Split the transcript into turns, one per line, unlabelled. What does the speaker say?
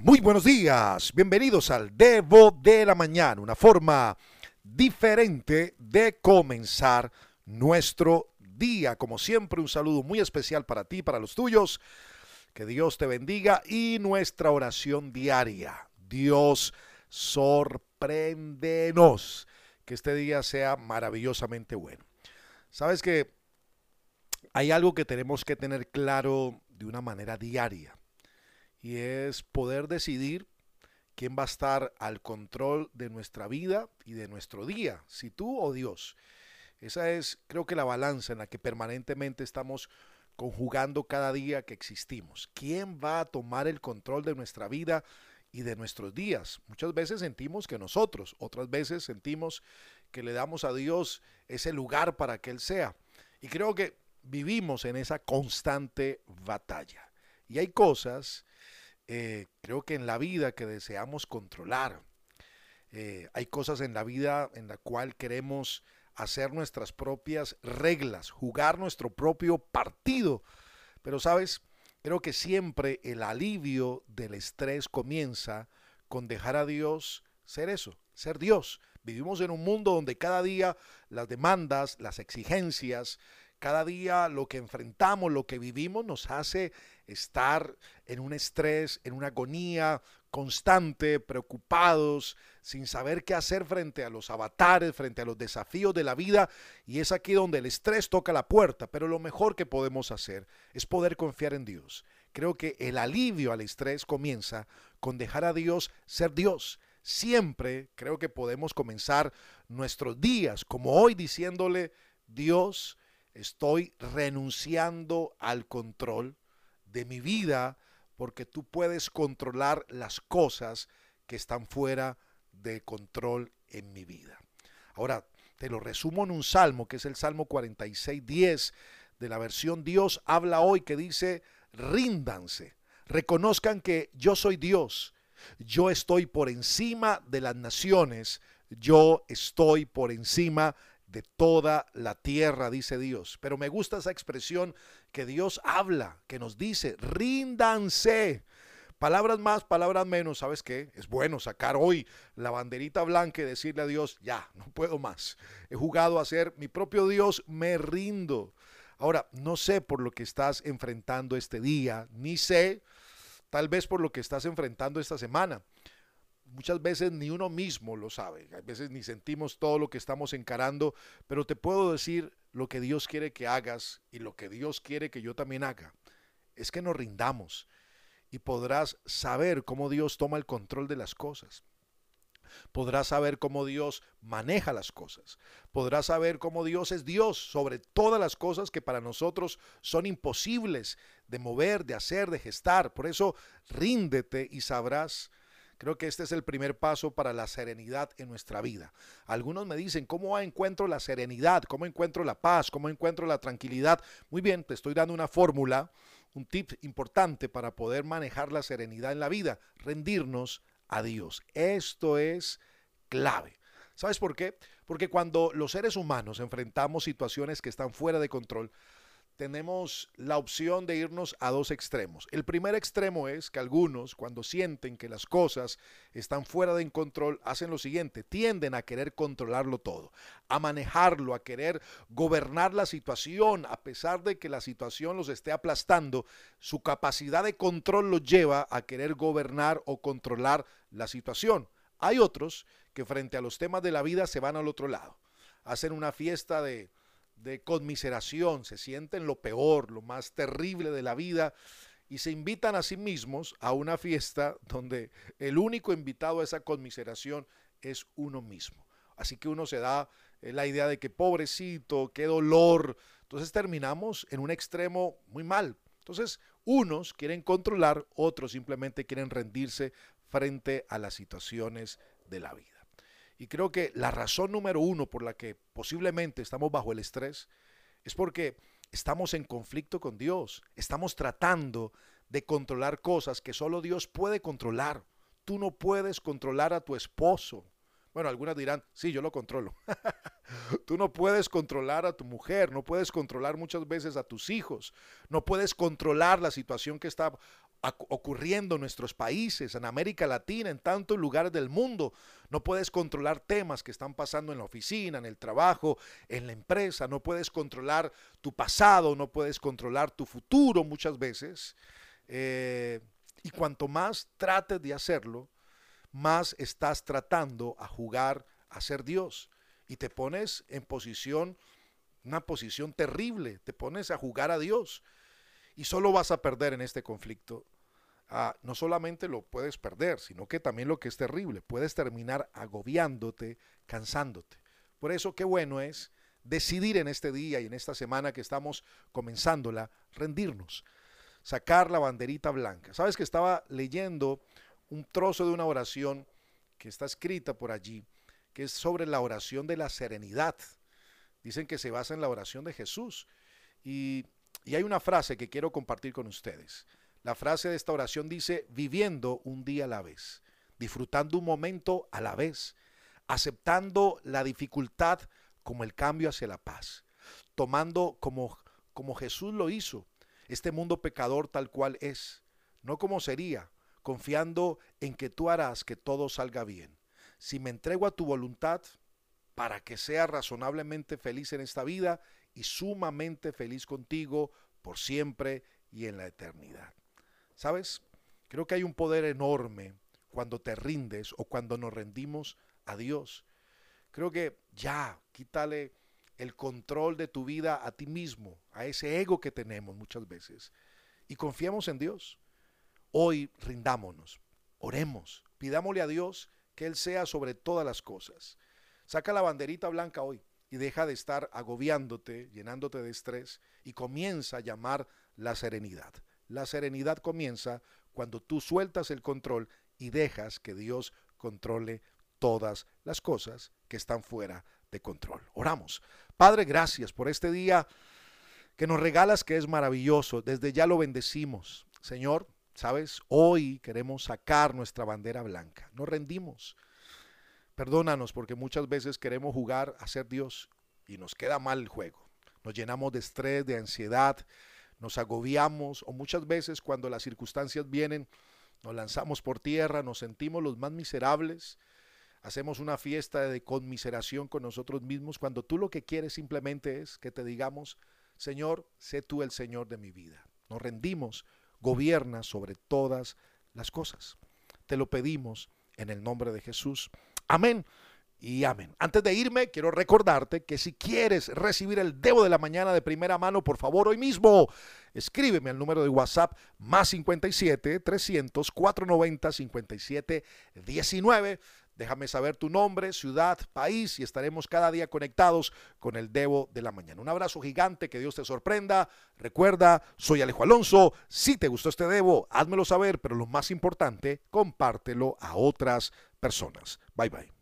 Muy buenos días, bienvenidos al Devo de la Mañana, una forma diferente de comenzar nuestro día. Como siempre, un saludo muy especial para ti, para los tuyos. Que Dios te bendiga y nuestra oración diaria. Dios, sorpréndenos. Que este día sea maravillosamente bueno. Sabes que hay algo que tenemos que tener claro de una manera diaria y es poder decidir quién va a estar al control de nuestra vida y de nuestro día, si tú o Dios. Esa es, creo que la balanza en la que permanentemente estamos conjugando cada día que existimos. ¿Quién va a tomar el control de nuestra vida y de nuestros días? Muchas veces sentimos que nosotros, otras veces sentimos que le damos a Dios ese lugar para que Él sea. Y creo que vivimos en esa constante batalla. Y hay cosas eh, creo que en la vida que deseamos controlar. Eh, hay cosas en la vida en la cual queremos hacer nuestras propias reglas, jugar nuestro propio partido. Pero sabes, creo que siempre el alivio del estrés comienza con dejar a Dios ser eso, ser Dios. Vivimos en un mundo donde cada día las demandas, las exigencias, cada día lo que enfrentamos, lo que vivimos nos hace estar en un estrés, en una agonía constante, preocupados, sin saber qué hacer frente a los avatares, frente a los desafíos de la vida. Y es aquí donde el estrés toca la puerta. Pero lo mejor que podemos hacer es poder confiar en Dios. Creo que el alivio al estrés comienza con dejar a Dios ser Dios. Siempre creo que podemos comenzar nuestros días como hoy diciéndole, Dios, Estoy renunciando al control de mi vida porque tú puedes controlar las cosas que están fuera de control en mi vida. Ahora, te lo resumo en un salmo, que es el Salmo 46, 10 de la versión Dios habla hoy, que dice, ríndanse, reconozcan que yo soy Dios, yo estoy por encima de las naciones, yo estoy por encima de toda la tierra, dice Dios. Pero me gusta esa expresión que Dios habla, que nos dice, ríndanse. Palabras más, palabras menos, ¿sabes qué? Es bueno sacar hoy la banderita blanca y decirle a Dios, ya, no puedo más. He jugado a ser mi propio Dios, me rindo. Ahora, no sé por lo que estás enfrentando este día, ni sé tal vez por lo que estás enfrentando esta semana muchas veces ni uno mismo lo sabe, a veces ni sentimos todo lo que estamos encarando, pero te puedo decir lo que Dios quiere que hagas y lo que Dios quiere que yo también haga. Es que nos rindamos y podrás saber cómo Dios toma el control de las cosas. Podrás saber cómo Dios maneja las cosas. Podrás saber cómo Dios es Dios sobre todas las cosas que para nosotros son imposibles de mover, de hacer, de gestar. Por eso ríndete y sabrás Creo que este es el primer paso para la serenidad en nuestra vida. Algunos me dicen, ¿cómo encuentro la serenidad? ¿Cómo encuentro la paz? ¿Cómo encuentro la tranquilidad? Muy bien, te estoy dando una fórmula, un tip importante para poder manejar la serenidad en la vida, rendirnos a Dios. Esto es clave. ¿Sabes por qué? Porque cuando los seres humanos enfrentamos situaciones que están fuera de control, tenemos la opción de irnos a dos extremos. El primer extremo es que algunos, cuando sienten que las cosas están fuera de control, hacen lo siguiente, tienden a querer controlarlo todo, a manejarlo, a querer gobernar la situación, a pesar de que la situación los esté aplastando, su capacidad de control los lleva a querer gobernar o controlar la situación. Hay otros que frente a los temas de la vida se van al otro lado, hacen una fiesta de de conmiseración, se sienten lo peor, lo más terrible de la vida y se invitan a sí mismos a una fiesta donde el único invitado a esa conmiseración es uno mismo. Así que uno se da eh, la idea de que pobrecito, qué dolor. Entonces terminamos en un extremo muy mal. Entonces, unos quieren controlar, otros simplemente quieren rendirse frente a las situaciones de la vida. Y creo que la razón número uno por la que posiblemente estamos bajo el estrés es porque estamos en conflicto con Dios. Estamos tratando de controlar cosas que solo Dios puede controlar. Tú no puedes controlar a tu esposo. Bueno, algunas dirán, sí, yo lo controlo. Tú no puedes controlar a tu mujer, no puedes controlar muchas veces a tus hijos, no puedes controlar la situación que está ocurriendo en nuestros países, en América Latina, en tantos lugares del mundo. No puedes controlar temas que están pasando en la oficina, en el trabajo, en la empresa. No puedes controlar tu pasado, no puedes controlar tu futuro muchas veces. Eh, y cuanto más trates de hacerlo, más estás tratando a jugar a ser Dios. Y te pones en posición, una posición terrible, te pones a jugar a Dios. Y solo vas a perder en este conflicto. Ah, no solamente lo puedes perder, sino que también lo que es terrible, puedes terminar agobiándote, cansándote. Por eso qué bueno es decidir en este día y en esta semana que estamos comenzándola, rendirnos, sacar la banderita blanca. Sabes que estaba leyendo un trozo de una oración que está escrita por allí, que es sobre la oración de la serenidad. Dicen que se basa en la oración de Jesús. Y, y hay una frase que quiero compartir con ustedes. La frase de esta oración dice, viviendo un día a la vez, disfrutando un momento a la vez, aceptando la dificultad como el cambio hacia la paz, tomando como, como Jesús lo hizo, este mundo pecador tal cual es, no como sería, confiando en que tú harás que todo salga bien. Si me entrego a tu voluntad para que sea razonablemente feliz en esta vida y sumamente feliz contigo por siempre y en la eternidad. ¿Sabes? Creo que hay un poder enorme cuando te rindes o cuando nos rendimos a Dios. Creo que ya, quítale el control de tu vida a ti mismo, a ese ego que tenemos muchas veces, y confiemos en Dios. Hoy rindámonos, oremos, pidámosle a Dios que Él sea sobre todas las cosas. Saca la banderita blanca hoy y deja de estar agobiándote, llenándote de estrés y comienza a llamar la serenidad. La serenidad comienza cuando tú sueltas el control y dejas que Dios controle todas las cosas que están fuera de control. Oramos. Padre, gracias por este día que nos regalas que es maravilloso. Desde ya lo bendecimos. Señor, ¿Sabes? Hoy queremos sacar nuestra bandera blanca. Nos rendimos. Perdónanos porque muchas veces queremos jugar a ser Dios y nos queda mal el juego. Nos llenamos de estrés, de ansiedad, nos agobiamos o muchas veces cuando las circunstancias vienen nos lanzamos por tierra, nos sentimos los más miserables, hacemos una fiesta de conmiseración con nosotros mismos cuando tú lo que quieres simplemente es que te digamos, Señor, sé tú el Señor de mi vida. Nos rendimos gobierna sobre todas las cosas. Te lo pedimos en el nombre de Jesús. Amén y amén. Antes de irme, quiero recordarte que si quieres recibir el Debo de la Mañana de primera mano, por favor, hoy mismo escríbeme al número de WhatsApp más 57 300 490 57 19. Déjame saber tu nombre, ciudad, país y estaremos cada día conectados con el Debo de la Mañana. Un abrazo gigante, que Dios te sorprenda. Recuerda, soy Alejo Alonso. Si te gustó este Debo, házmelo saber, pero lo más importante, compártelo a otras personas. Bye bye.